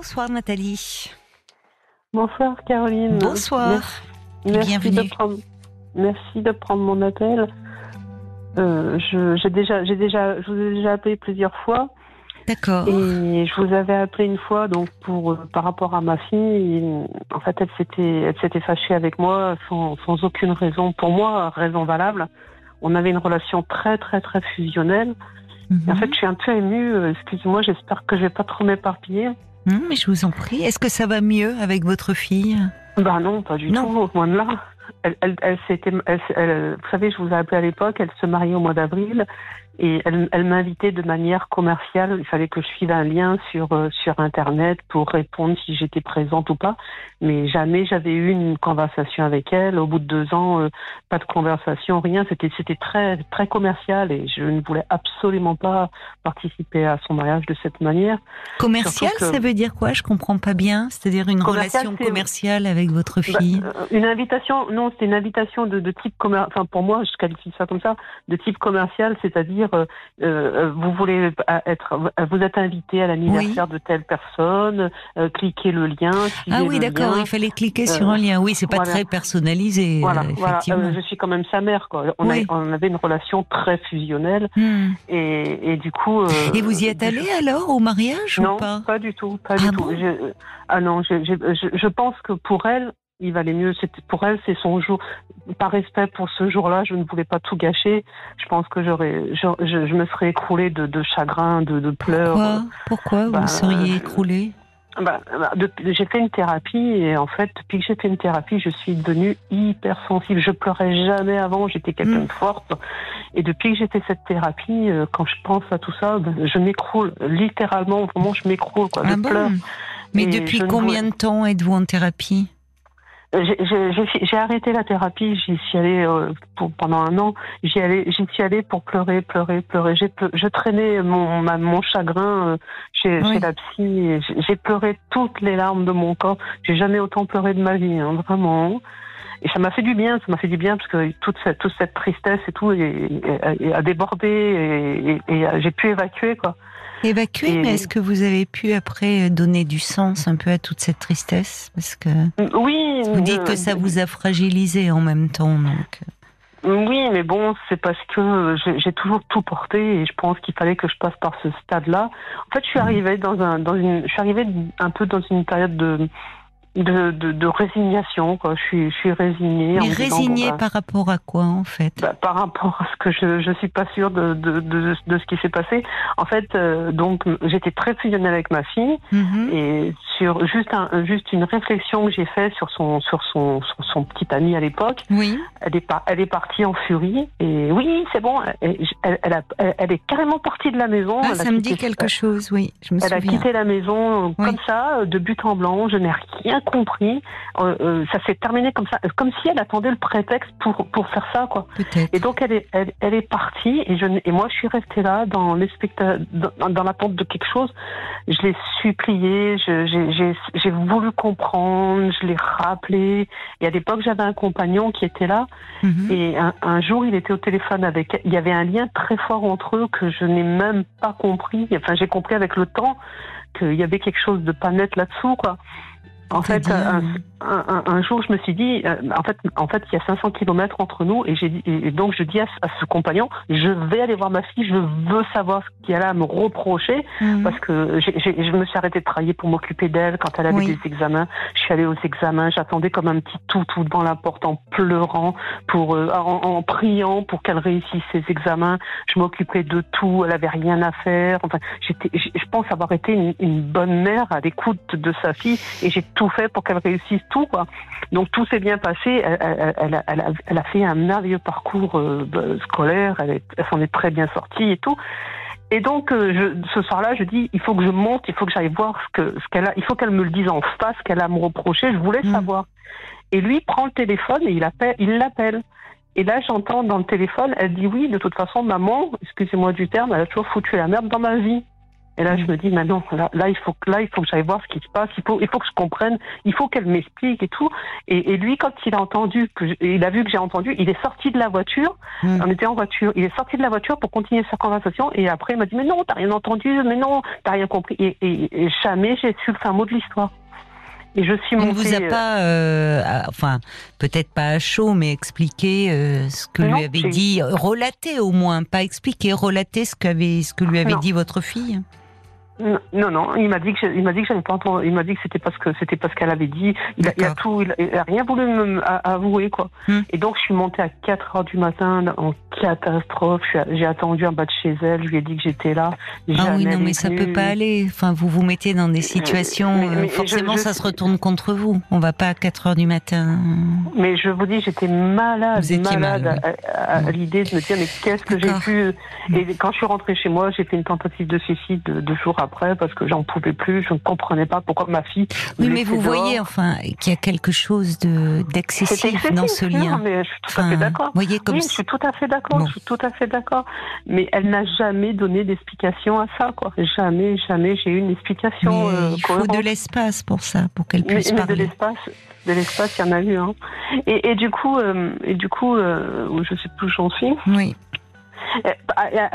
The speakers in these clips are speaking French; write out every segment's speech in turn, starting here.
Bonsoir Nathalie. Bonsoir Caroline. Bonsoir. Merci, Bienvenue. de prendre, merci de prendre mon appel. Euh, je, j'ai déjà, j'ai déjà, je vous ai déjà appelé plusieurs fois D'accord. et je vous avais appelé une fois donc pour euh, par rapport à ma fille. et, en fait, elle s'était, elle s'était fâchée avec moi sans, sans aucune raison. Pour moi, raison valable. On avait une relation très très très fusionnelle. Et en Mhm. fait, je suis un peu émue. euh, Excusez-moi, j'espère que je vais pas trop m'éparpiller. Hum, mais je vous en prie. Est-ce que ça va mieux avec votre fille? Bah non, pas du Non. tout, loin de là. Elle, elle, elle- elle- vous savez, je vous ai appelé à l'époque, elle se mariait au mois d'avril et elle, elle m'invitait de manière commerciale. Il fallait que je file un lien sur, euh, sur Internet pour répondre si j'étais présente ou pas. Mais jamais j'avais eu une conversation avec elle. Au bout de deux ans, euh, pas de conversation, rien. C'était, c'était très, très commercial et je ne voulais absolument pas participer à son mariage de cette manière. Commercial, que- ça veut dire quoi? Je comprends pas bien. C'est-à-dire une Commercial, relation commerciale avec votre Bah, fille? euh, une invitation, non, c'était une invitation de, de type commercial. Enfin, pour moi, je qualifie ça comme ça, de type commercial, c'est-à-dire euh, euh, vous voulez être, vous êtes invité à l'anniversaire de telle personne, euh, cliquez le lien. Ah oui, d'accord. Il fallait cliquer sur un lien. Oui, c'est pas voilà. très personnalisé, Voilà, voilà. effectivement. Je suis quand même sa mère, quoi. On, a- Oui. on avait une relation très fusionnelle Hum. et, et du coup. Et vous y êtes allé alors au mariage Non, ou pas? pas du tout, pas Ah du bon? Tout. Je- ah non, je, je, je, je pense que pour elle, il valait mieux. C'était pour elle, c'est son jour. Par respect pour ce jour-là, je ne voulais pas tout gâcher. Je pense que j'aurais, je, je, je me serais écroulée de, de chagrin, de, de pleurs. Pourquoi? Pourquoi vous bah, seriez euh, écroulé Bah, bah, j'ai fait une thérapie et en fait, depuis que j'ai fait une thérapie, je suis devenue hyper sensible. Je pleurais jamais avant, j'étais quelqu'un Mm. de forte. Et depuis que j'ai fait cette thérapie, euh, quand je pense à tout ça, je m'écroule. Littéralement, vraiment, je m'écroule. Quoi. Je Ah bon? Mais Et depuis ne combien de temps êtes-vous en thérapie? J'ai- arrêté la thérapie, j'y suis allée euh, pour, pendant un an. J'y suis allée pour pleurer, pleurer, pleurer. Je traînais mon, ma- mon chagrin euh, chez, Oui. chez la psy. j'ai- pleuré toutes les larmes de mon corps. J'ai jamais autant pleuré de ma vie, hein, vraiment. Et ça m'a fait du bien, ça m'a fait du bien parce que toute cette, toute cette tristesse et tout a débordé et, et- et, euh, j'ai pu évacuer quoi. Évacué, Et- mais est-ce que vous avez pu après donner du sens un peu à toute cette tristesse? Parce que Oui. Vous dites euh, que ça vous a fragilisé en même temps, donc. Oui, mais bon, c'est parce que j'ai toujours tout porté et je pense qu'il fallait que je passe par ce stade-là. En fait, je suis Mhm. arrivée dans un, dans une, je suis arrivée un peu dans une période de, de, de, de résignation. Quoi. Je suis, je suis résignée. Mais me disant, résigné bon, bah, par rapport à quoi, en fait? bah, par rapport à ce que je je suis pas sûre de de, de, de ce qui s'est passé. En fait, euh, donc j'étais très fusionnelle avec ma fille Mhm. et sur juste un, juste une réflexion que j'ai faite sur son sur son sur son petit ami à l'époque. Oui. Elle est, par- elle est partie en furie et oui, c'est bon. Elle, elle, elle a- elle- elle est carrément partie de la maison. Ah, ça me quitté- dit quelque chose, oui, je me Elle a quitté la maison euh, Oui. comme ça, euh, de but en blanc. Je n'ai rien compris. Euh, euh, ça s'est terminé comme ça, euh, comme si elle attendait le prétexte pour pour faire ça, quoi. Et donc elle est, elle, elle est partie et je et moi je suis restée là dans l'expecta- dans, dans l'attente de quelque chose. Je l'ai supplié, je- j'ai voulu comprendre, je l'ai rappelé. Et à l'époque j'avais un compagnon qui était là Mhm. et un, un jour il était au téléphone avec. Il y avait un lien très fort entre eux que je n'ai même pas compris. Enfin j'ai compris avec le temps qu'il y avait quelque chose de pas net là-dessous quoi. En fait, un, un, un- jour, je me suis dit, euh, en fait, en fait, il y a 500 kilomètres entre nous, et j'ai et donc je dis à, ce- à ce compagnon, je vais aller voir ma fille, je veux savoir ce qu'elle a à me reprocher, Mhm. parce que j'ai- j'ai- je me suis arrêtée de travailler pour m'occuper d'elle quand elle avait Oui. des examens. Je suis allée aux examens, j'attendais comme un petit toutou devant la porte en pleurant, pour, euh, en, en priant pour qu'elle réussisse ses examens. Je m'occupais de tout, elle avait rien à faire. Enfin, j'étais, je pense avoir été une, une bonne mère à l'écoute de sa fille, et j'ai tout fait pour qu'elle réussisse tout, quoi. Donc tout s'est bien passé. Elle, elle- elle a, elle a- elle a fait un merveilleux parcours euh, bah, scolaire. Elle, est- elle s'en est très bien sortie et tout. Et donc euh, je, ce soir-là, je dis il faut que je monte, il faut que j'aille voir ce que ce qu'elle a. Il faut qu'elle me le dise en face, ce qu'elle a à me reprocher. Je voulais Mm. savoir. Et lui prend le téléphone et il appelle, il l'appelle. Et là, j'entends dans le téléphone, elle dit oui, de toute façon, maman, excusez-moi du terme, elle a toujours foutu la merde dans ma vie. Et là, je me dis, maintenant, là, là, il faut que là, il faut que j'aille voir ce qui se passe. Il faut, il faut que je comprenne. Il faut qu'elle m'explique et tout. Et, et, lui, quand il a entendu, que il a vu que j'ai entendu, il est sorti de la voiture. Mm. On était en voiture. Il est sorti de la voiture pour continuer sa conversation. Et après, il m'a dit, mais non, t'as rien entendu. Mais non, t'as rien compris. Et, et, et jamais j'ai su le fin mot de l'histoire. Et je suis On ne montée. vous a pas, euh, à- enfin, peut-être pas à chaud, mais expliqué euh, ce que Non, lui avait dit, relaté au moins, pas expliqué, relaté ce, qu'avait, ce que lui avait Non. dit votre fille. Non, non, il m'a dit que je- il m'a dit que j'avais pas entendu. Il m'a dit que c'était parce que c'était parce qu'elle avait dit. Il a, il a D'accord. tout, il a, il a rien voulu me avouer quoi. Hmm. Et donc je suis montée à 4 heures du matin en catastrophe. J'ai attendu en bas de chez elle. Je lui ai dit que j'étais là. Ah oui, non, mais ça peut pas aller. Enfin, vous vous mettez dans des situations, mais- euh, mais forcément, je- je- ça se retourne contre vous. On va pas à 4 heures du matin. Mais je vous dis, j'étais malade, Vous étiez malade mal, à, à- à l'idée de me dire mais qu'est-ce que j'ai pu. Et quand je suis rentrée chez moi, j'ai fait une tentative de suicide deux, deux jours après parce que j'en pouvais plus. Je ne comprenais pas pourquoi ma fille. Oui, mais vous dehors. voyez, enfin, qu'il y a quelque chose de d'excessif excessif, dans ce non, lien. mais je suis tout à fait d'accord. voyez comme Oui, je suis tout à fait d'accord. Bon. Je suis tout à fait d'accord. Mais elle n'a jamais donné d'explication à ça, quoi. Jamais, jamais j'ai eu une explication. Mais euh, il faut de l'espace pour ça, pour qu'elle Mais, puisse mais de parler. l'espace, de l'espace, il y en a eu. Hein. Et, et du coup, euh, et du coup, euh, je sais plus où j'en suis. Oui. Euh,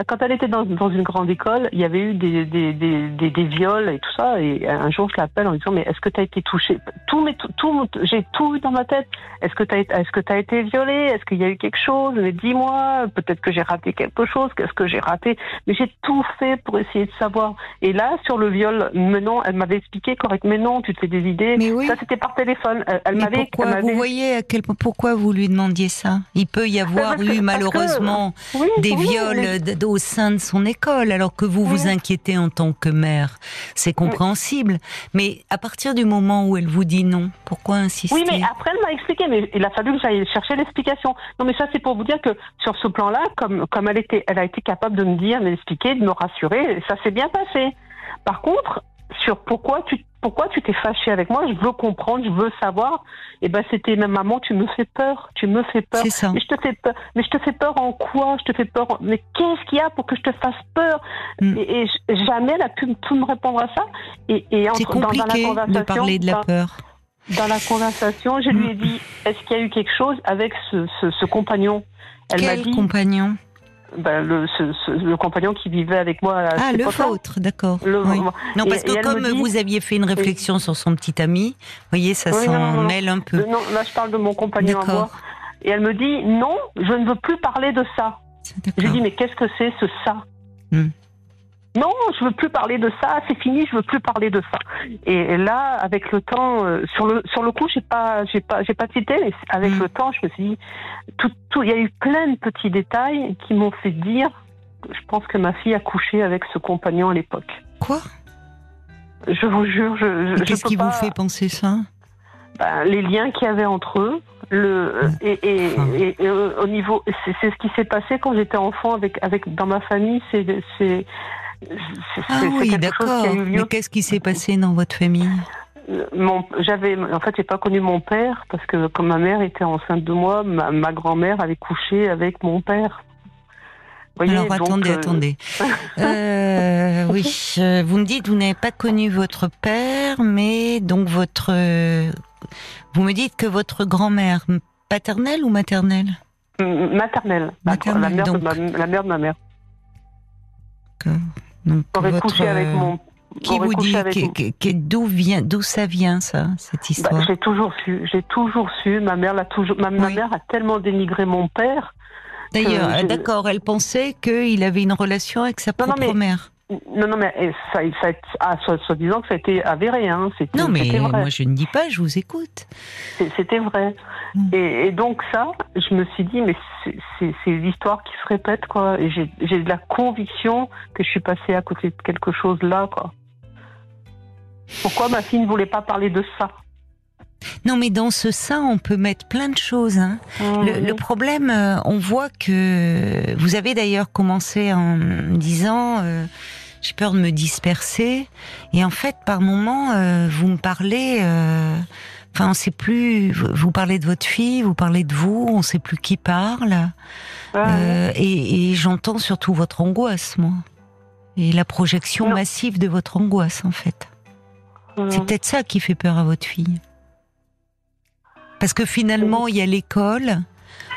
Quand elle était dans, dans une grande école, il y avait eu des, des, des, des, des viols et tout ça. Et un jour, je l'appelle en disant mais est-ce que tu as été touchée Tout, mais tout, tout j'ai tout eu dans ma tête. Est-ce que tu as, est-ce que as été violée? Est-ce qu'il y a eu quelque chose? Mais dis-moi. Peut-être que j'ai raté quelque chose. Qu'est-ce que j'ai raté? Mais j'ai tout fait pour essayer de savoir. Et là, sur le viol, mais non, elle m'avait expliqué correct. Mais non, tu te fais des idées. Mais oui. Ça, c'était par téléphone. Elle, elle Mais m'avait. pourquoi vous voyez à quel pourquoi vous lui demandiez ça? Il peut y avoir que- eu parce que- malheureusement Oui, des oui, viols au sein de son école, alors que vous vous inquiétez en tant que mère. C'est compréhensible. Mais à partir du moment où elle vous dit non, pourquoi insister? Oui, mais après, elle m'a expliqué, mais il a fallu que j'aille chercher l'explication. Non, mais ça, c'est pour vous dire que sur ce plan-là, comme, comme elle, était, elle a été capable de me dire, de m'expliquer, de me rassurer, ça s'est bien passé. Par contre, sur pourquoi tu pourquoi tu t'es fâché avec moi, je veux comprendre, je veux savoir. Et ben c'était même maman, tu me fais peur, tu me fais peur. C'est ça. Mais je te fais peur. Mais je te fais peur en quoi? Je te fais peur. en- Mais qu'est-ce qu'il y a pour que je te fasse peur? Mm. et, jamais elle a pu me- tout me répondre à ça. Et, entre, dans, dans la compliqué de conversation, parler de la peur. dans la conversation, je lui ai dit est-ce qu'il y a eu quelque chose avec ce, ce, ce compagnon? Elle m'a Quel dit compagnon? Ben, le, ce, ce- le compagnon qui vivait avec moi à Ah, le vôtre, d'accord. Oui. Non, parce et que comme dit- vous aviez fait une réflexion sur son petit ami, vous voyez, ça Oui, s'en mêle un peu. Le- non, là, je parle de mon compagnon à moi. Et elle me dit non, je ne veux plus parler de ça. Je lui dis mais qu'est-ce que c'est ce ça? Hmm. Non, je veux plus parler de ça, c'est fini, je veux plus parler de ça. Et là, avec le temps, euh, sur le sur le coup, j'ai pas j'ai pas j'ai pas cité, mais avec Hmm. le temps, je me suis dit tout tout il y a eu plein de petits détails qui m'ont fait dire je pense que ma fille a couché avec ce compagnon à l'époque. Quoi? Je vous jure, je, je, Qu'est-ce qui pas- vous fait penser ça? Ben, les liens qu'il y avait entre eux, le et, et, Enfin. et- et, euh, au niveau, c'est ce qui s'est passé quand j'étais enfant avec avec dans ma famille, c'est- Ah oui, d'accord. Mais qu'est-ce qui s'est passé dans votre famille? Mon, j'avais, en fait, j'ai pas connu mon père parce que comme ma mère était enceinte de moi, ma, ma grand-mère avait couché avec mon père. Voyez, Alors donc, attendez, euh, attendez. Euh, oui, vous me dites vous n'avez pas connu votre père, mais donc votre, euh, vous me dites que votre grand-mère paternelle ou maternelle? Maternelle, la- Maternelle, la, mère donc. de ma, la mère de ma mère. Que- donc J'aurais votre, couché avec euh, mon. Qui j'aurais vous dit d'où vient, d'où ça vient ça, cette Bah, histoire j'ai toujours su, j'ai toujours su. Ma mère l'a toujours, ma, mère a tellement dénigré mon père. D'ailleurs, euh, d'accord, elle pensait qu'il avait une relation avec sa Non, non, propre mais- mère. Non, non, mais eh, ça, ça, ah, disant que ça a été avéré, hein. C'était, Non, mais vrai. moi je ne dis pas, je vous écoute. C'était vrai. Mm. Et, et donc ça, je me suis dit, mais c'est- l'histoire qui se répète, quoi. J'ai de la conviction que je suis passée à côté de quelque chose là, quoi. Pourquoi ma fille ne voulait pas parler de ça? Non, mais dans ce sein, on peut mettre plein de choses. Hein. Le, Mhm. le problème, euh, on voit que vous avez d'ailleurs commencé en disant euh, j'ai peur de me disperser, et en fait, par moment, euh, vous me parlez. euh, Enfin, on sait plus. vous- parlez de votre fille, vous parlez de vous, on sait plus qui parle. Ah, Euh, et et j'entends surtout votre angoisse, moi. et la projection massive de votre angoisse, en fait. C'est peut-être ça qui fait peur à votre fille. Parce que finalement, il y a l'école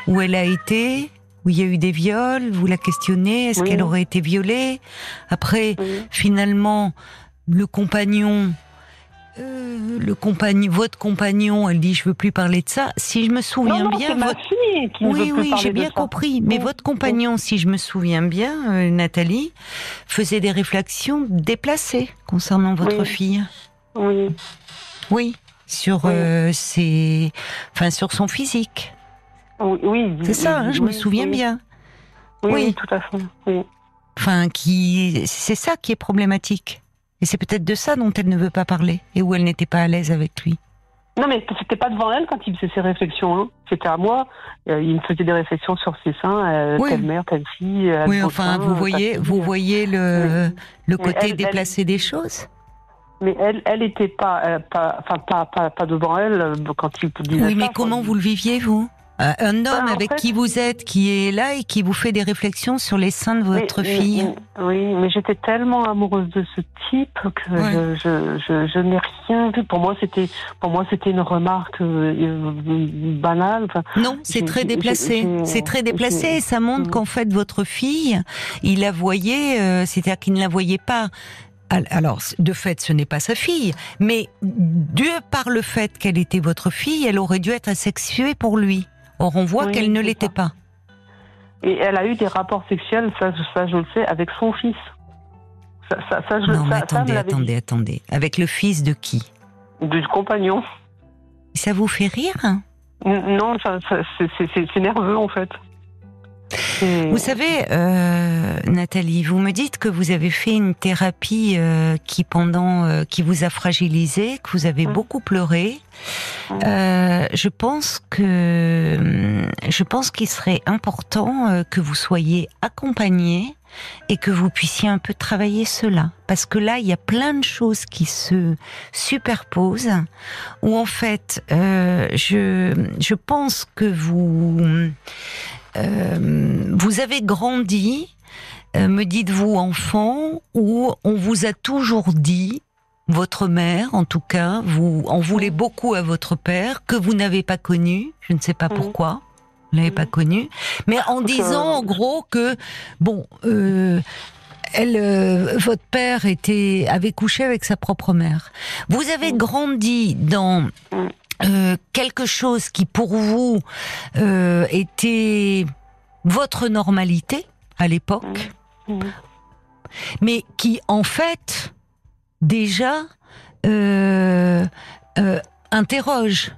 où elle a été, où il y a eu des viols, vous la questionnez, est-ce qu'elle aurait été violée? Après, finalement, le compagnon, euh, le compagnon, votre compagnon, elle dit je veux plus parler de ça. Si je me souviens non, bien, votre... qui oui, oui, j'ai bien compris. Mais votre compagnon, si je me souviens bien, euh, Nathalie, faisait des réflexions déplacées concernant votre fille. Oui. Oui, sur euh, ses, enfin sur son physique. Oui, c'est ça. Hein, je me souviens bien. Oui, tout à fait. Enfin, qui, c'est ça qui est problématique. Et c'est peut-être de ça dont elle ne veut pas parler et où elle n'était pas à l'aise avec lui. Non, mais c'était pas devant elle quand il faisait ses réflexions. Hein. C'était à moi. Euh, il me faisait des réflexions sur ses seins, euh, telle mère, telle fille. Euh, oui, enfin, vous voyez, vous voyez le, le côté déplacé des choses. Mais elle, elle était pas, pas, enfin, pas, pas, pas, devant elle quand il disait Oui, mais comment vous le viviez vous? Euh, un homme bah, avec qui vous êtes, qui est là et qui vous fait des réflexions sur les seins de votre fille? oui, mais j'étais tellement amoureuse de ce type que je, je, je, n'ai rien vu. Pour moi, c'était pour moi c'était une remarque euh, banale. non, c'est très déplacé. C'est très déplacé et ça montre qu'en fait votre fille, il la voyait, euh, c'est-à-dire qu'il ne la voyait pas alors, de fait, ce n'est pas sa fille, mais de par le fait qu'elle était votre fille, elle aurait dû être asexuée pour lui. Or, on voit qu'elle ne l'était pas. Et elle a eu des rapports sexuels, ça, ça je le sais, avec son fils. Ça, ça, je, non, mais attendez, attendez, attendez. Avec le fils de qui? Du compagnon. Ça vous fait rire Non, c'est nerveux en fait. Vous savez, euh, Nathalie, vous me dites que vous avez fait une thérapie euh, qui pendant, euh, qui vous a fragilisé, que vous avez mm. beaucoup pleuré. Mm. je pense que, je pense qu'il serait important que vous soyez accompagné et que vous puissiez un peu travailler cela. Parce que là, il y a plein de choses qui se superposent, où en fait, je, je pense que vous, euh, vous avez grandi, euh, me dites-vous enfant, où on vous a toujours dit, votre mère en tout cas, vous en voulez beaucoup à votre père, que vous n'avez pas connu, je ne sais pas pourquoi, vous l'avez pas connu, mais en disant en gros que, bon, euh, elle, votre père était avait couché avec sa propre mère. Vous avez grandi dans euh, quelque chose qui pour vous euh, était votre normalité à l'époque, mmh. Mais qui en fait déjà euh, interroge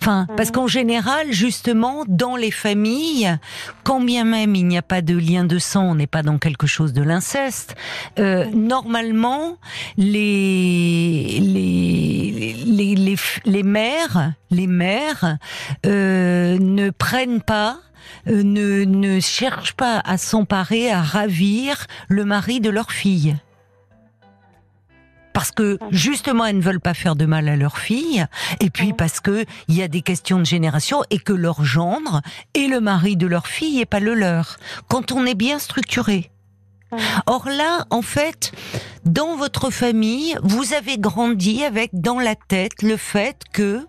Enfin, parce mhm. qu'en général, justement, dans les familles, quand bien même il n'y a pas de lien de sang, on n'est pas dans quelque chose de l'inceste. Euh, mhm. normalement, les les les les, les mères, les mères euh, ne prennent pas euh, ne, ne cherchent pas à s'emparer, à ravir le mari de leur fille parce que justement elles ne veulent pas faire de mal à leur fille, et puis parce que il y a des questions de génération et que leur gendre et le mari de leur fille est pas le leur. Quand on est bien structuré. Or là, en fait, dans votre famille, vous avez grandi avec dans la tête le fait que,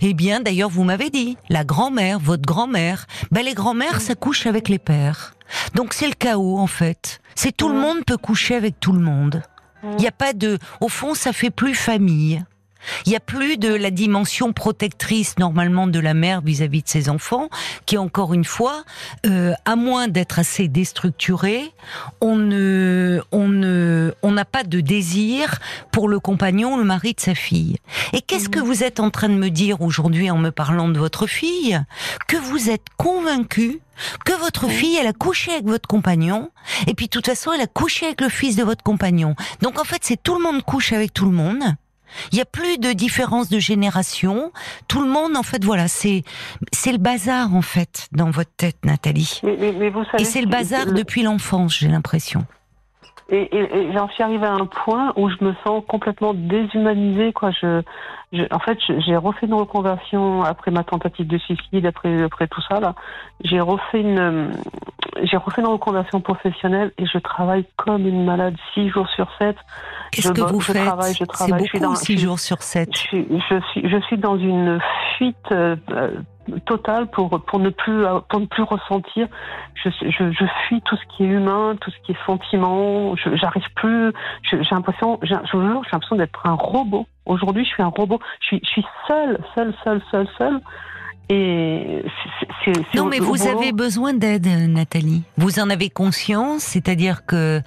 eh bien, d'ailleurs, vous m'avez dit, la grand-mère, votre grand-mère, ben les grand-mères, ça couche avec les pères. Donc c'est le chaos, en fait. C'est tout le monde peut coucher avec tout le monde. Il n'y a pas de, au fond, ça fait plus famille. Il n'y a plus de la dimension protectrice normalement de la mère vis-à-vis de ses enfants, qui encore une fois, euh, à moins d'être assez déstructuré, on ne, on ne, on n'a pas de désir pour le compagnon, le mari de sa fille. Et qu'est-ce que vous êtes en train de me dire aujourd'hui en me parlant de votre fille? Que vous êtes convaincu que votre fille, elle a couché avec votre compagnon, et puis de toute façon, elle a couché avec le fils de votre compagnon. Donc en fait, c'est tout le monde couche avec tout le monde. Il n'y a plus de différence de génération. Tout le monde, en fait, voilà, c'est c'est le bazar en fait dans votre tête, Nathalie. Mais, vous savez, Et c'est le bazar depuis l'enfance, j'ai l'impression. Et, et, j'en suis arrivée à un point où je me sens complètement déshumanisée. Quoi. Je, je en fait, j'ai refait une reconversion après ma tentative de suicide, après, après tout ça. là. J'ai refait une, j'ai refait une reconversion professionnelle et je travaille comme une malade six jours sur sept. Qu'est-ce que vous faites C'est beaucoup dans, six jours sur sept. Je suis, je suis, je suis dans une fuite. Euh, totale pour pour ne plus pour ne plus ressentir. Je, je, je fuis tout ce qui est humain, tout ce qui est sentiment. J'arrive plus. J'ai l'impression, j'ai l'impression d'être un robot. Aujourd'hui, je suis un robot. Je suis je suis seule, seule, seule, seule, seule. Et non, mais vous avez besoin d'aide, Nathalie. Vous en avez conscience, c'est-à-dire que,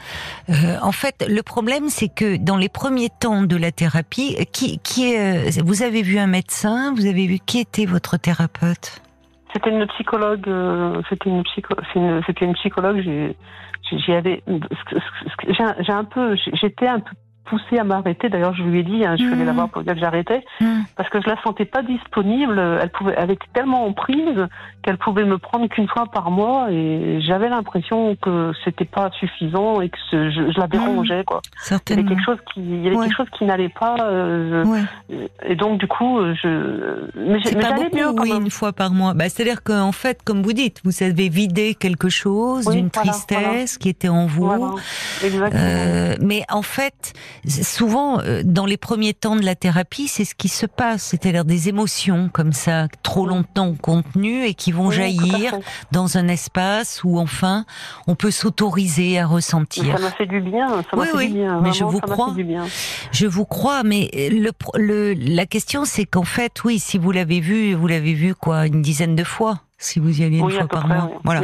euh, en fait, le problème, c'est que dans les premiers temps de la thérapie, qui, qui est, vous avez vu un médecin, vous avez vu qui était votre thérapeute? C'était une psychologue. Euh, c'était une, psycho, une psychologue. J'y avais, j'ai un peu, j'étais un peu poussé à m'arrêter. D'ailleurs, je lui ai dit, hein, je suis allée la voir pour dire que j'arrêtais, mmh. parce que je la sentais pas disponible. Elle pouvait, elle était tellement en prise qu'elle pouvait me prendre qu'une fois par mois, et j'avais l'impression que c'était pas suffisant et que je, je, la mmh. dérangeais, quoi. Il y avait quelque chose qui, il y avait quelque chose qui n'allait pas. Euh, Et donc, du coup, je. Mais, beaucoup, mieux, oui, une fois par mois. Bah, c'est-à-dire qu'en fait, comme vous dites, vous avez vidé quelque chose d'une tristesse qui était en vous. Euh, mais en fait, souvent, euh, dans les premiers temps de la thérapie, c'est ce qui se passe, c'est-à-dire des émotions comme ça, trop longtemps contenues et qui vont jaillir dans un espace où enfin on peut s'autoriser à ressentir. Ça m'a fait du bien. Ça oui, fait oui, du bien. mais je vous crois. Je vous crois, mais le, le la question c'est qu'en fait, oui, si vous l'avez vu, vous l'avez vu quoi, une dizaine de fois si vous y allez une fois par mois. Voilà.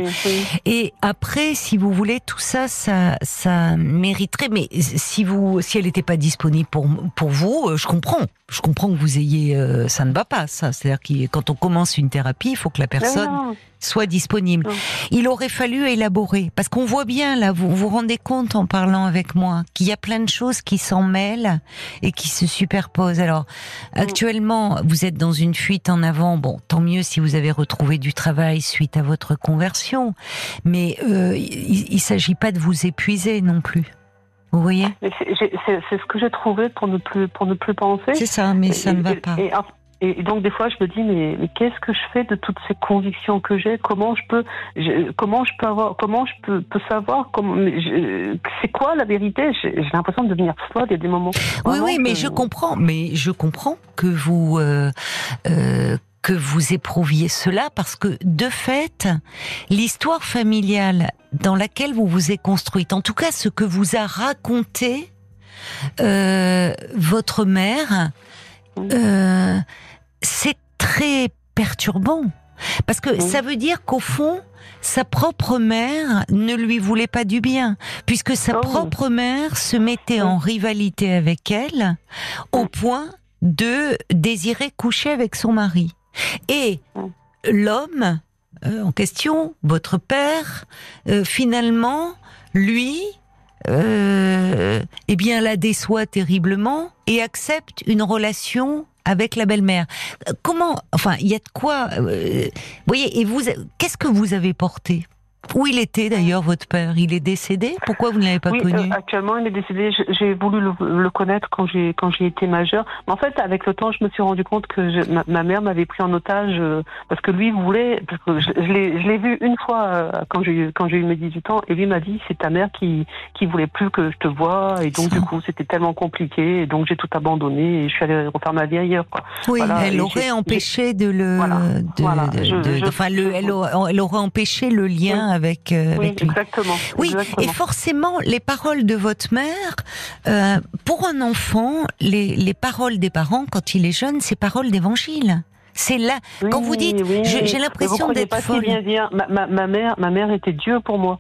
Et après, si vous voulez, tout ça, ça, ça mériterait. Mais si vous, si elle n'était pas disponible pour pour vous, euh, je comprends. Je comprends que vous ayez, euh, ça ne va pas, ça. C'est-à-dire que quand on commence une thérapie, il faut que la personne soit disponible. Il aurait fallu élaborer, parce qu'on voit bien là, vous vous rendez compte en parlant avec moi qu'il y a plein de choses qui s'en mêlent et qui se superposent. Alors, actuellement, vous êtes dans une fuite en avant. Bon, tant mieux si vous avez retrouvé du travail suite à votre conversion, mais euh, il, ne s'agit pas de vous épuiser non plus. Vous voyez? C'est ce que j'ai trouvé pour ne plus pour ne plus penser. C'est ça, mais ça ne va pas. Et donc des fois, je me dis mais, mais qu'est-ce que je fais de toutes ces convictions que j'ai? Comment je peux, comment je peux avoir, comment je peux, peux savoir c'est quoi la vérité? J'ai l'impression de devenir folle. Il y a des moments. Oui, oui, mais je comprends, mais je comprends que vous. Euh, euh, que vous éprouviez cela parce que de fait, l'histoire familiale dans laquelle vous vous êtes construite, en tout cas ce que vous a raconté euh, votre mère, euh, c'est très perturbant. Parce que ça veut dire qu'au fond, sa propre mère ne lui voulait pas du bien, puisque sa oh. propre mère se mettait en rivalité avec elle au point de désirer coucher avec son mari. Et l'homme euh, en question, votre père, euh, finalement, lui, euh, eh bien, la déçoit terriblement et accepte une relation avec la belle-mère. Comment, enfin, il y a de quoi, voyez, et vous, qu'est-ce que vous avez porté? Où il était d'ailleurs votre père? Il est décédé? Pourquoi vous ne l'avez pas oui, connu? euh, Actuellement, il est décédé. J'ai voulu le, connaître quand j'ai quand j'ai été majeure. Mais en fait, avec le temps, je me suis rendu compte que ma, mère m'avait pris en otage euh, parce que lui voulait. Parce que je, je l'ai vu une fois euh, quand j'ai quand j'ai eu mes 18 ans et lui m'a dit c'est ta mère qui qui voulait plus que je te vois et donc du coup c'était tellement compliqué et donc j'ai tout abandonné et je suis allée refaire ma vie ailleurs. Quoi. Oui, elle aurait empêché de le. Voilà, enfin, le, elle, elle, aurait empêché le lien avec, euh, oui, Exactement. Oui, et forcément, les paroles de votre mère, euh, pour un enfant, les, les paroles des parents, quand il est jeune, c'est paroles d'évangile. C'est là. quand vous dites, j'ai l'impression d'être folle. Bien dire. Ma, ma, ma, mère, ma mère était Dieu pour moi.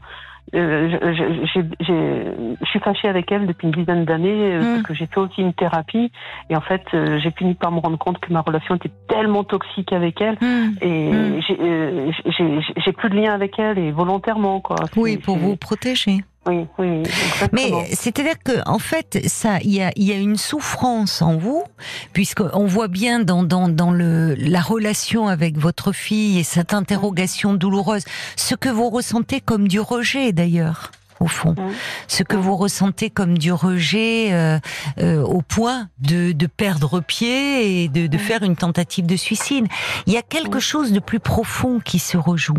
Euh, je suis fâchée avec elle depuis une dizaine d'années euh, hmm. parce que j'ai fait aussi une thérapie et en fait euh, j'ai fini par me rendre compte que ma relation était tellement toxique avec elle hmm. et hmm. j'ai plus de lien avec elle et volontairement quoi. Oui, pour vous protéger. Oui, oui, Mais c'est-à-dire que en fait, ça, il y a, y a une souffrance en vous, puisqu'on voit bien dans, dans, dans le, la relation avec votre fille et cette interrogation douloureuse, ce que vous ressentez comme du rejet d'ailleurs. au fond. Ce que vous ressentez comme du rejet euh, euh, au point de, de, perdre pied et de, de, faire une tentative de suicide. Il y a quelque chose de plus profond qui se rejoue.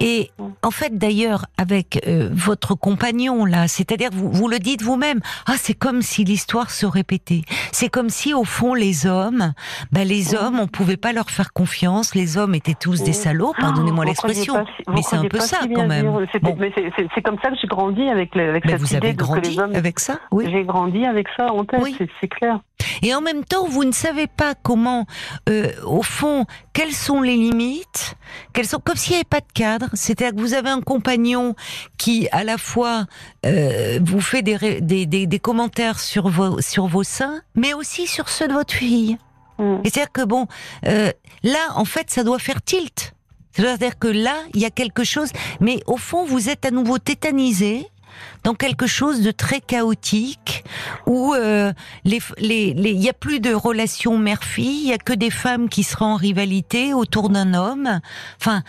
Et en fait, d'ailleurs, avec euh, votre compagnon là, c'est-à-dire vous, vous le dites vous-même, ah c'est comme si l'histoire se répétait. C'est comme si au fond les hommes, ben, les hommes, on pouvait pas leur faire confiance. Les hommes étaient tous des salauds, pardonnez-moi l'expression, mais c'est un peu ça quand même. C'est comme ça que j'ai grandi avec, avec cette vous idée avez grandi avec ça, oui. J'ai grandi avec ça en tête, c'est clair. Et en même temps, vous ne savez pas comment, euh, au fond, quelles sont les limites, quelles sont comme s'il n'y avait pas de cadre. C'est-à-dire que vous avez un compagnon qui, à la fois, euh, vous fait des, des, des, des, commentaires sur vos sur vos seins, mais aussi sur ceux de votre fille. Mm. C'est-à-dire que bon, euh, là, en fait, ça doit faire tilt. C'est-à-dire que là, il y a quelque chose, mais au fond, vous êtes à nouveau tétanisé dans quelque chose de très chaotique où euh, les il y a plus de relations mère-fille, il y a que des femmes qui seraient en rivalité autour d'un homme. Enfin,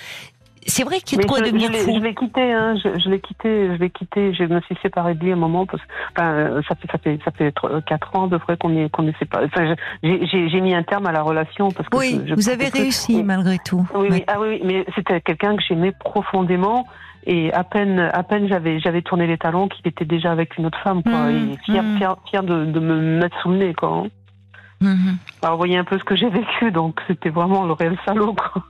c'est vrai qu'il est trop à devenir je fou. Je l'ai quitté, hein, je, je l'ai quitté, je l'ai quitté. Je me suis séparée de lui à un moment parce que enfin, ça fait ça fait ça fait quatre ans de vrai qu'on est qu'on est séparés. Enfin, j'ai mis un terme à la relation parce que oui, vous avez réussi malgré tout. Oui, oui, ah oui, mais c'était quelqu'un que j'aimais profondément et à peine, à peine j'avais, j'avais tourné les talons qu'il était déjà avec une autre femme, quoi. Mmh, et fier, mmh. fier, fier de, de, me mettre sous le nez, quoi. Mmh. Alors, vous voyez un peu ce que j'ai vécu, donc c'était vraiment le réel salaud, quoi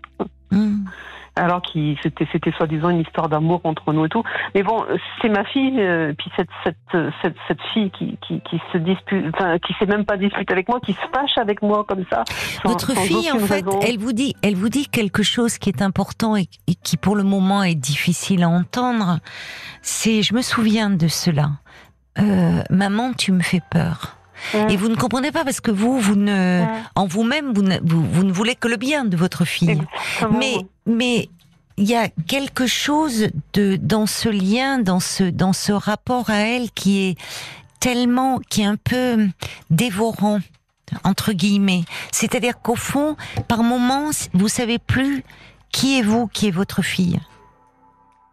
alors qui c'était c'était soi-disant une histoire d'amour entre nous et tout. Mais bon, c'est ma fille, euh, puis cette cette cette, cette fille qui, qui, qui se dispute, enfin qui sait même pas disputer avec moi, qui se fâche avec moi comme ça. Sans, Votre sans fille, en fait, raison. elle vous dit, elle vous dit quelque chose qui est important et, et qui pour le moment est difficile à entendre. C'est, je me souviens de cela. Euh, maman, tu me fais peur. Mmh. Et vous ne comprenez pas parce que vous, vous ne, mmh. en vous-même, vous, ne, vous, vous, ne voulez que le bien de votre fille. Exactement. Mais, mais il y a quelque chose de dans ce lien, dans ce dans ce rapport à elle qui est tellement, qui est un peu dévorant entre guillemets. C'est-à-dire qu'au fond, par moments, vous savez plus qui est vous, qui est votre fille.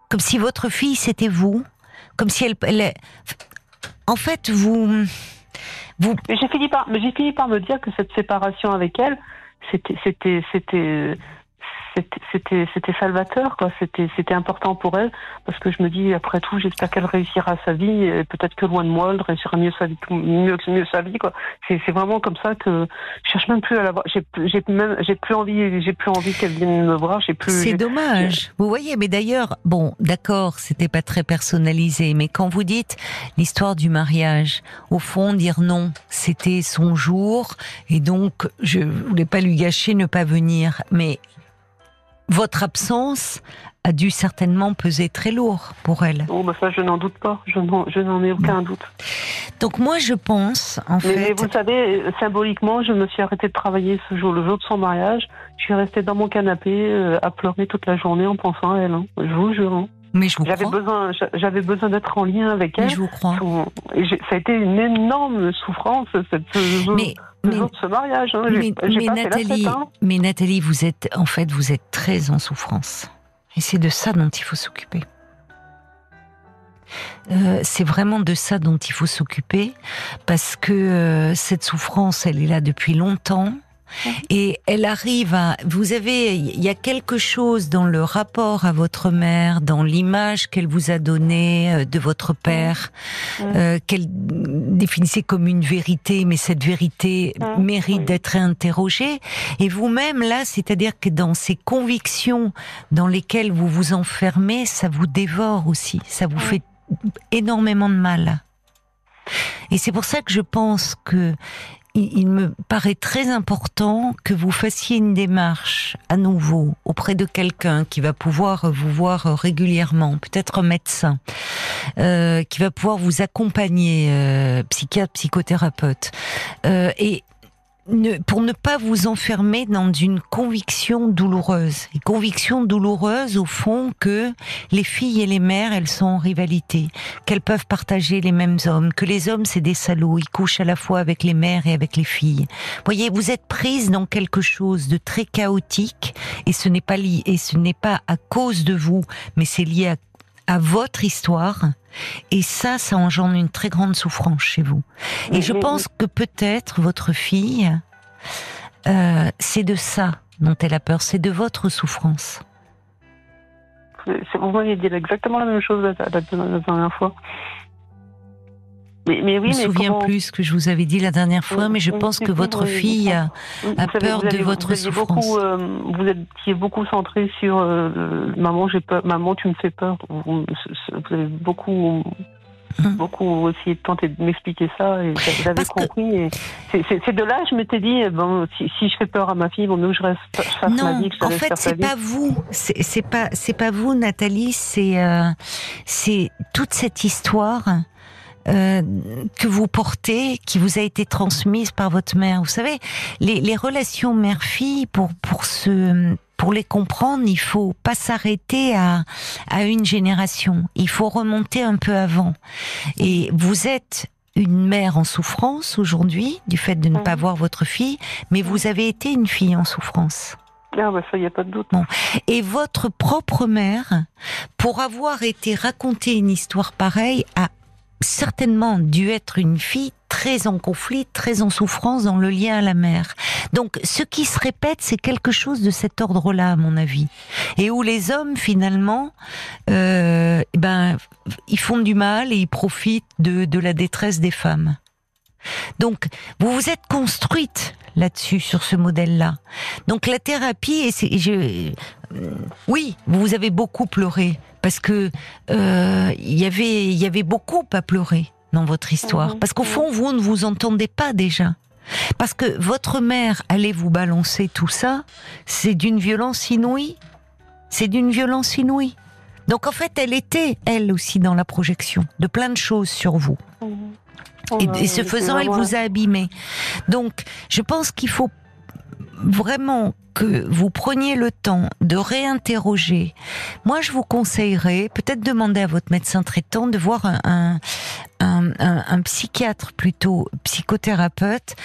Comme si votre fille c'était vous, comme si elle, elle en fait vous vous. J'ai fini par, fini par me dire que cette séparation avec elle, c'était, c'était c'était salvateur quoi. C'était c'était important pour elle. Parce que je me dis après tout j'espère qu'elle réussira sa vie et peut-être que loin de moi elle réussira mieux sa vie mieux mieux sa vie quoi. C'est c'est vraiment comme ça que je cherche même plus à la voir. J'ai j'ai même j'ai plus envie j'ai plus envie qu'elle vienne me voir. J'ai plus c'est dommage. Vous voyez mais d'ailleurs bon d'accord c'était pas très personnalisé mais quand vous dites l'histoire du mariage au fond dire non c'était son jour et donc je voulais pas lui gâcher ne pas venir. Mais votre absence a dû certainement peser très lourd pour elle. Oh, bah ça, je n'en doute pas. Je n'en ai aucun doute. Donc moi, je pense, en mais, fait... Mais vous savez, symboliquement, je me suis arrêtée de travailler ce jour, le jour de son mariage. Je suis restée dans mon canapé euh, à pleurer toute la journée en pensant à elle. Hein. Je vous jure. Hein. Mais je vous j'avais crois. besoin, j'avais besoin d'être en lien avec elle. Mais je vous crois. Et ça a été une énorme souffrance cette ce mais, mais, jour de ce mariage. Hein. Mais, mais Nathalie, fête, hein. mais Nathalie, vous êtes en fait, vous êtes très en souffrance. Et c'est de ça dont il faut s'occuper. Euh, c'est vraiment de ça dont il faut s'occuper parce que euh, cette souffrance, elle est là depuis longtemps. Et elle arrive à, vous avez, il y a quelque chose dans le rapport à votre mère, dans l'image qu'elle vous a donnée euh, de votre père, euh, qu'elle définissait comme une vérité, mais cette vérité mérite oui. d'être interrogée. Et vous-même, là, c'est-à-dire que dans ces convictions dans lesquelles vous vous enfermez, ça vous dévore aussi, ça vous fait énormément de mal. Et c'est pour ça que je pense que il me paraît très important que vous fassiez une démarche à nouveau auprès de quelqu'un qui va pouvoir vous voir régulièrement, peut-être un médecin, euh, qui va pouvoir vous accompagner, euh, psychiatre, psychothérapeute, euh, et ne, pour ne pas vous enfermer dans une conviction douloureuse. Et conviction douloureuse, au fond, que les filles et les mères, elles sont en rivalité, qu'elles peuvent partager les mêmes hommes, que les hommes, c'est des salauds, ils couchent à la fois avec les mères et avec les filles. Voyez, vous êtes prise dans quelque chose de très chaotique, et ce n'est pas lié, et ce n'est pas à cause de vous, mais c'est lié à à votre histoire. Et ça, ça engendre une très grande souffrance chez vous. Et je pense que peut-être votre fille, euh, c'est de ça dont elle a peur, c'est de votre souffrance. Vous m'avez dit exactement la même chose la, la dernière fois. Mais, mais oui, je me souviens plus ce que je vous avais dit la dernière fois, mais je pense que votre fille a, peur de votre souffrance. Beaucoup, euh, vous étiez beaucoup centré sur euh, maman, j'ai peur, maman, tu me fais peur. Vous, avez beaucoup hum. beaucoup aussi tenté de m'expliquer ça et j'avais compris. C'est de là que je m'étais dit bon si, si, je fais peur à ma fille, bon mieux je reste fasse non, ma vie. en fait c'est pas vous, c'est pas c'est pas vous Nathalie, c'est euh, c'est toute cette histoire euh, que vous portez, qui vous a été transmise par votre mère. Vous savez, les, les relations mère-fille, pour pour se pour les comprendre, il faut pas s'arrêter à, à une génération. Il faut remonter un peu avant. Et vous êtes une mère en souffrance aujourd'hui du fait de ne pas voir votre fille, mais vous avez été une fille en souffrance. Ah bah ça, y a pas de doute. Bon. Et votre propre mère, pour avoir été racontée une histoire pareille, a certainement dû être une fille très en conflit, très en souffrance dans le lien à la mère. Donc, ce qui se répète, c'est quelque chose de cet ordre-là, à mon avis, et où les hommes finalement, euh, ben, ils font du mal et ils profitent de, de la détresse des femmes. Donc, vous vous êtes construite là-dessus, sur ce modèle-là. Donc, la thérapie, et je, oui, vous avez beaucoup pleuré parce que euh, il y avait il y avait beaucoup à pleurer dans votre histoire. Mhm. Parce qu'au fond, vous ne vous entendez pas déjà. Parce que votre mère allait vous balancer tout ça, c'est d'une violence inouïe. C'est d'une violence inouïe. Donc en fait, elle était, elle aussi, dans la projection de plein de choses sur vous. Et, et, ce faisant, elle vous a abîmé. Donc, je pense qu'il faut vraiment que vous preniez le temps de réinterroger, moi je vous conseillerais peut-être demander à votre médecin traitant de voir un, un, un, psychiatre plutôt psychothérapeute.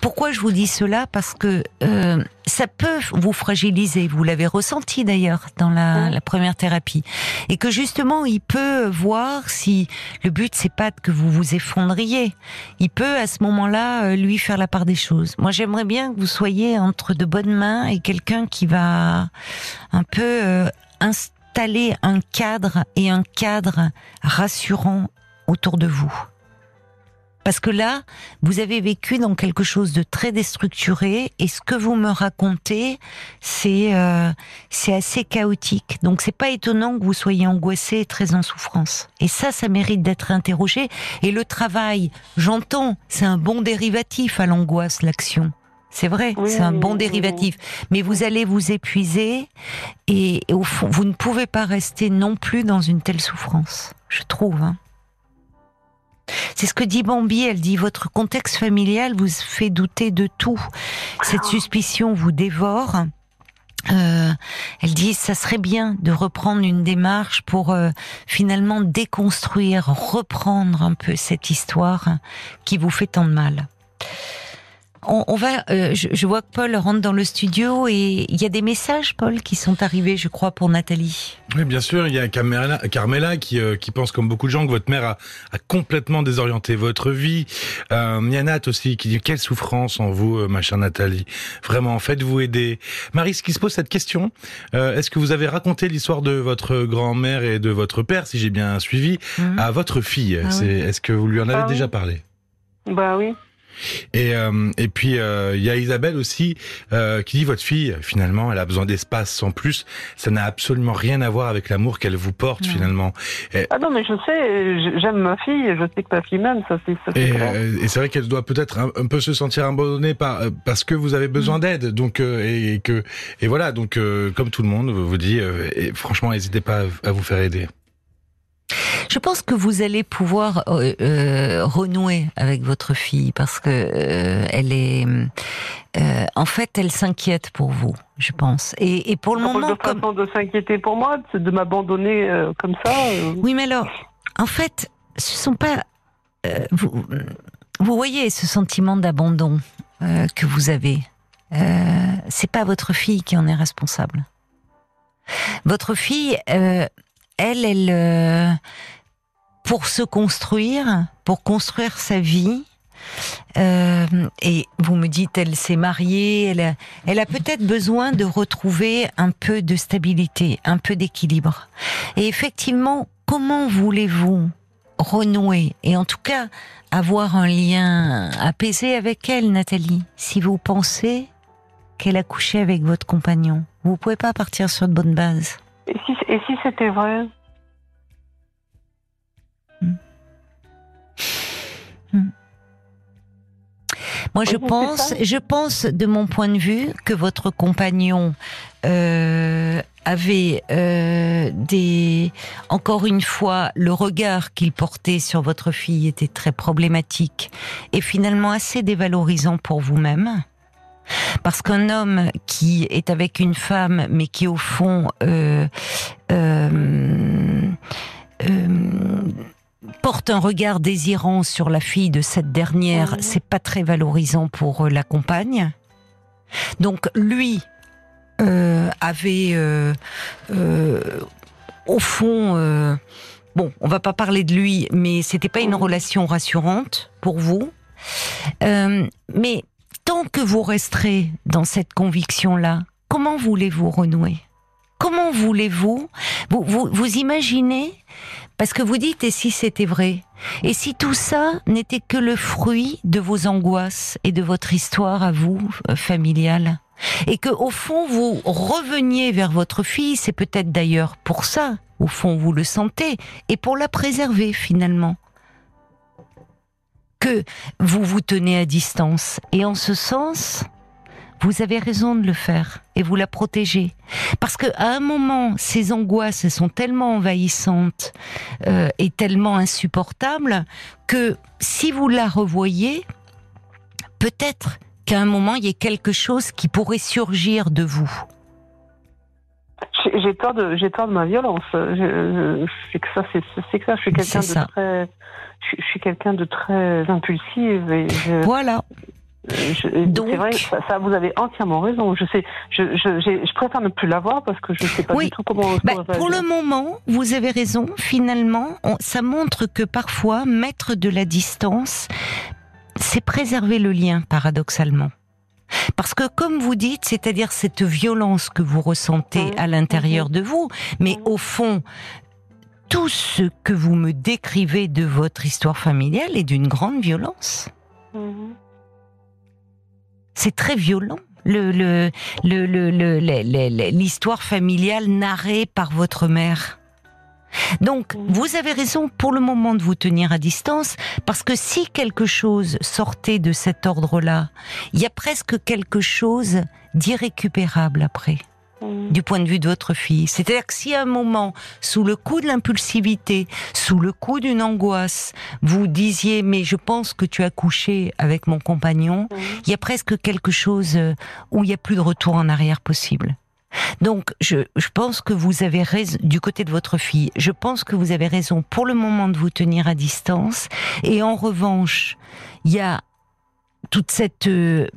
Pourquoi je vous dis cela? Parce que euh, ça peut vous fragiliser. Vous l'avez ressenti d'ailleurs dans la, la, première thérapie, et que justement il peut voir si le but c'est pas que vous vous effondriez. Il peut à ce moment-là euh, lui faire la part des choses. Moi j'aimerais bien que vous soyez entre de bonnes mains et quelqu'un qui va un peu euh, installer un cadre et un cadre rassurant autour de vous. Parce que là, vous avez vécu dans quelque chose de très déstructuré et ce que vous me racontez, c'est euh, c'est assez chaotique. Donc c'est pas étonnant que vous soyez angoissé et très en souffrance. Et ça, ça mérite d'être interrogé. Et le travail, j'entends, c'est un bon dérivatif à l'angoisse, l'action. C'est vrai, c'est un bon dérivatif. Mais vous allez vous épuiser et, au fond, vous ne pouvez pas rester non plus dans une telle souffrance, je trouve. Hein. C'est ce que dit Bambi, elle dit votre contexte familial vous fait douter de tout. Cette suspicion vous dévore. Euh, elle dit ça serait bien de reprendre une démarche pour euh, finalement déconstruire, reprendre un peu cette histoire qui vous fait tant de mal. On, va, euh, je, vois que Paul rentre dans le studio et il y a des messages, Paul, qui sont arrivés, je crois, pour Nathalie. Oui, bien sûr. Il y a Carmela, Carmela qui, euh, qui pense, comme beaucoup de gens, que votre mère a, a complètement désorienté votre vie. Euh, il y a Nat aussi qui dit quelle souffrance en vous, euh, ma chère Nathalie. Vraiment, faites-vous aider. Marie, ce qui se pose cette question, est-ce que vous avez raconté l'histoire de votre grand-mère et de votre père, si j'ai bien suivi, mhm. à votre fille? Ah Est-ce que vous lui en avez ah déjà parlé? Bah oui. Et, euh, et puis euh, il y a Isabelle aussi euh, qui dit votre fille finalement elle a besoin d'espace en plus ça n'a absolument rien à voir avec l'amour qu'elle vous porte finalement. ah non mais je sais j'aime ma fille je sais que ma fille m'aime ça c'est et, et c'est vrai qu'elle doit peut-être un, peu se sentir abandonnée par parce que vous avez besoin mm. d'aide donc et, que et voilà donc comme tout le monde vous dit et franchement n'hésitez pas à vous faire aider. Je pense que vous allez pouvoir euh, euh, renouer avec votre fille parce que euh, elle est, en fait, elle s'inquiète pour vous, je pense. Et, et pour le moment, de façon de s'inquiéter pour moi, de m'abandonner comme ça. Oui, mais alors, en fait, ce sont pas vous. Vous voyez ce sentiment d'abandon que vous avez. c'est pas votre fille qui en est responsable. Votre fille, elle, elle, euh, pour se construire, pour construire sa vie, euh, et vous me dites, elle s'est mariée, elle a, elle a peut-être besoin de retrouver un peu de stabilité, un peu d'équilibre. Et effectivement, comment voulez-vous renouer et en tout cas avoir un lien apaisé avec elle, Nathalie, si vous pensez qu'elle a couché avec votre compagnon Vous pouvez pas partir sur de bonnes bases. Et si, et si c'était vrai? Hmm. Moi, je pense, je pense, de mon point de vue, que votre compagnon euh, avait euh, des, encore une fois, le regard qu'il portait sur votre fille était très problématique et finalement assez dévalorisant pour vous-même. Parce qu'un homme qui est avec une femme, mais qui au fond euh, porte un regard désirant sur la fille de cette dernière, Mhm. c'est pas très valorisant pour euh, la compagne. Donc lui euh, avait, euh, euh, au fond, bon, on va pas parler de lui, mais c'était pas une relation rassurante pour vous. Mais tant que vous resterez dans cette conviction-là, comment voulez-vous renouer? Comment voulez-vous vous, vous, vous imaginez Parce que vous dites, et si c'était vrai Et si tout ça n'était que le fruit de vos angoisses et de votre histoire à vous, euh, familiale et que au fond vous reveniez vers votre fille, c'est peut-être d'ailleurs pour ça, au fond vous le sentez, et pour la préserver finalement, que vous vous tenez à distance. Et en ce sens, vous avez raison de le faire et vous la protégez. Parce que à un moment, ces angoisses elles sont tellement envahissantes euh, et tellement insupportables que si vous la revoyez, peut-être qu'à un moment, il y ait quelque chose qui pourrait surgir de vous. J'ai peur de, j'ai peur de ma violence. C'est que ça, c'est c'est que ça. Je suis quelqu'un de très, je, je suis quelqu'un de très impulsive et je, Voilà. Je- Donc- c'est vrai, ça, ça, vous avez entièrement raison. Je sais, je, je, j'ai- je préfère ne plus l'avoir parce que je sais pas Oui. du tout comment. Comment pour le moment, vous avez raison. Finalement, on- ça montre que parfois, mettre de la distance, c'est préserver le lien, paradoxalement. Parce que, comme vous dites, c'est-à-dire cette violence que vous ressentez Mhm. à l'intérieur de vous, mais Mhm. au fond, tout ce que vous me décrivez de votre histoire familiale est d'une grande violence. C'est très violent. Le, le, le, le, le- le- le- le- l'histoire familiale narrée par votre mère. Donc, vous avez raison pour le moment de vous tenir à distance, parce que si quelque chose sortait de cet ordre-là, il y a presque quelque chose d'irrécupérable après. Du point de vue de votre fille. C'est-à-dire que si à un moment, sous le coup de l'impulsivité, sous le coup d'une angoisse, vous disiez mais je pense que tu as couché avec mon compagnon, il y a presque quelque chose euh, où il n'y a plus de retour en arrière possible. Donc, je, je pense que vous avez raison du côté de votre fille. Je pense que vous avez raison pour le moment de vous tenir à distance. Et en revanche, il y a toute cette euh,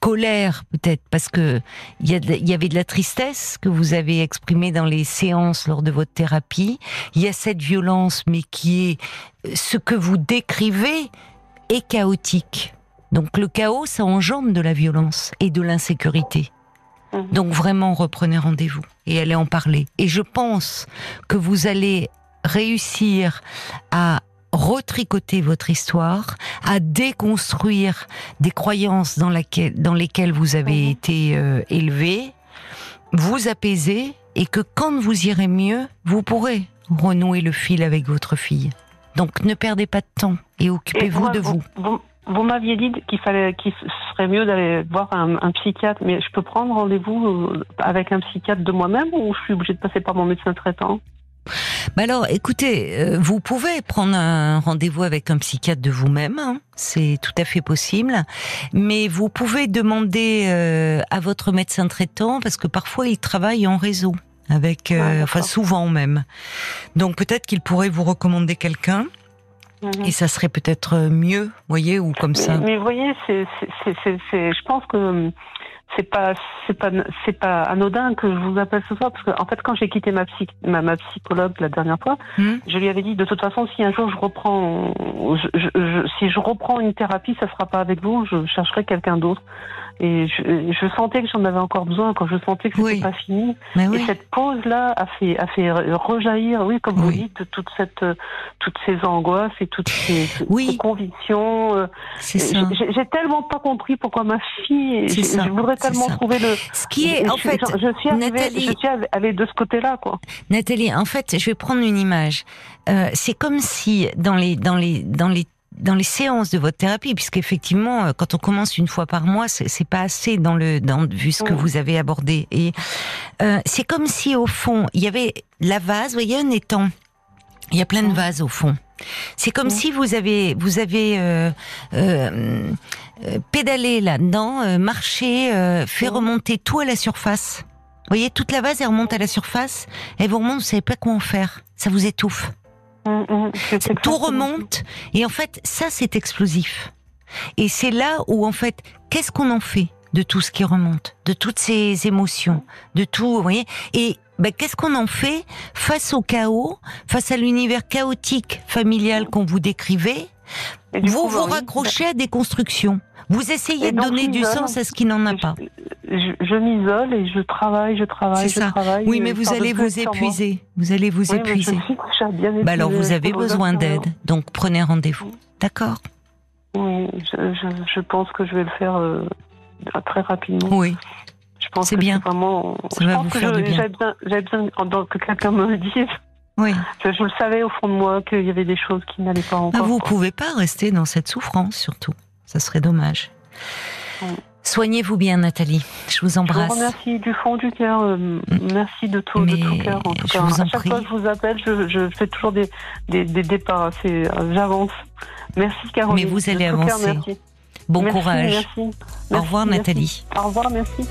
colère peut-être parce que il y, avait de la tristesse que vous avez exprimée dans les séances lors de votre thérapie. Il y a cette violence, mais qui est euh, ce que vous décrivez est chaotique. Donc le chaos, ça engendre de la violence et de l'insécurité. Mhm. Donc vraiment, reprenez rendez-vous et allez en parler. Et je pense que vous allez réussir à retricoter votre histoire, à déconstruire des croyances dans, laquelle- dans lesquelles vous avez Mhm. été euh, élevé, vous apaiser et que quand vous irez mieux, vous pourrez renouer le fil avec votre fille. Donc ne perdez pas de temps et occupez-vous de vous. Vous, vous m'aviez dit qu'il fallait, qu'il serait mieux d'aller voir un, un psychiatre, mais je peux prendre rendez-vous euh, avec un psychiatre de moi-même ou je suis obligée de passer par mon médecin traitant? Bah alors, écoutez, euh, vous pouvez prendre un rendez-vous avec un psychiatre de vous-même, hein, c'est tout à fait possible, mais vous pouvez demander euh, à votre médecin traitant, parce que parfois il travaille en réseau, avec, euh, Ouais, enfin souvent même. Donc peut-être qu'il pourrait vous recommander quelqu'un, Mhm. et ça serait peut-être mieux, voyez, ou comme ça. Mais, mais vous voyez, c'est- je pense que c'est pas c'est pas c'est pas anodin que je vous appelle ce soir parce que en fait quand j'ai quitté ma psy, ma, ma, psychologue la dernière fois, Hmm. je lui avais dit de toute façon si un jour je reprends je, je, je- si je reprends une thérapie, ça sera pas avec vous, je chercherai quelqu'un d'autre. Et je, je sentais que j'en avais encore besoin quand je sentais que c'était Oui. pas fini. Mais Et oui. cette pause là a fait a fait rejaillir, oui, comme vous dites, toute cette toutes ces angoisses et toutes ces, ces convictions. euh, j'ai tellement pas compris pourquoi ma fille. Je, voudrais tellement trouver le. Ce qui est, en je- fait, je, je suis arrivée, Nathalie- je suis allée de ce côté-là, quoi. Nathalie, en fait, je vais prendre une image. Euh, c'est comme si dans les dans les dans les dans les séances de votre thérapie, puisqu'effectivement, euh, quand on commence une fois par mois, c'est pas assez dans le dans vu ce que vous avez abordé. Et euh, c'est comme si au fond, il y avait la vase, vous voyez un étang. Il y a plein de vases au fond. C'est comme Mm. si vous avez vous avez euh, euh, euh, pédalé là-dedans, euh, marché, euh, fait remonter tout à la surface. Vous voyez, toute la vase, elle remonte à la surface. Elle vous remonte, vous savez pas quoi en faire. Ça vous étouffe. Hum, hum, c'est Tout remonte. Et en fait, ça, c'est explosif. Et c'est là où, en fait, qu'est-ce qu'on en fait de tout ce qui remonte, de toutes ces émotions, de tout, vous voyez? Et ben, qu'est-ce qu'on en fait face au chaos, face à l'univers chaotique familial qu'on vous décrivez du Vous coup, vous oui, raccrochez à des constructions. Vous essayez de donner du sens à ce qui n'en a pas. Je, je- je m'isole et je travaille, je travaille, je ça. travaille. Oui, euh, mais vous allez vous épuiser. Vous allez vous Oui, je épuiser. suis déjà bien Bah alors vous avez besoin d'aide, donc prenez rendez-vous. D'accord Oui, je, je, je pense que je vais le faire euh, très rapidement. Oui. Je pense C'est que bien. c'est vraiment. Ça je va pense vous que faire je- du bien. J'avais besoin, besoin que quelqu'un me le dise. Oui. Je, je le savais au fond de moi qu'il y avait des choses qui n'allaient pas Ah, encore. vous quoi. pouvez pas rester dans cette souffrance, surtout. Ça serait dommage. Oui. Soignez-vous bien, Nathalie. Je vous Je vous embrasse. remercie du fond du cœur. euh, merci de tout, de tout cœur. En tout je cas, vous en à chaque prie. fois que je vous appelle, je, je fais toujours des, des, des départs. euh, J'avance. Merci Caroline. Mais vous De allez cœur, avancer. merci. Bon Merci, courage. Merci. Au revoir. Nathalie. Au revoir, merci.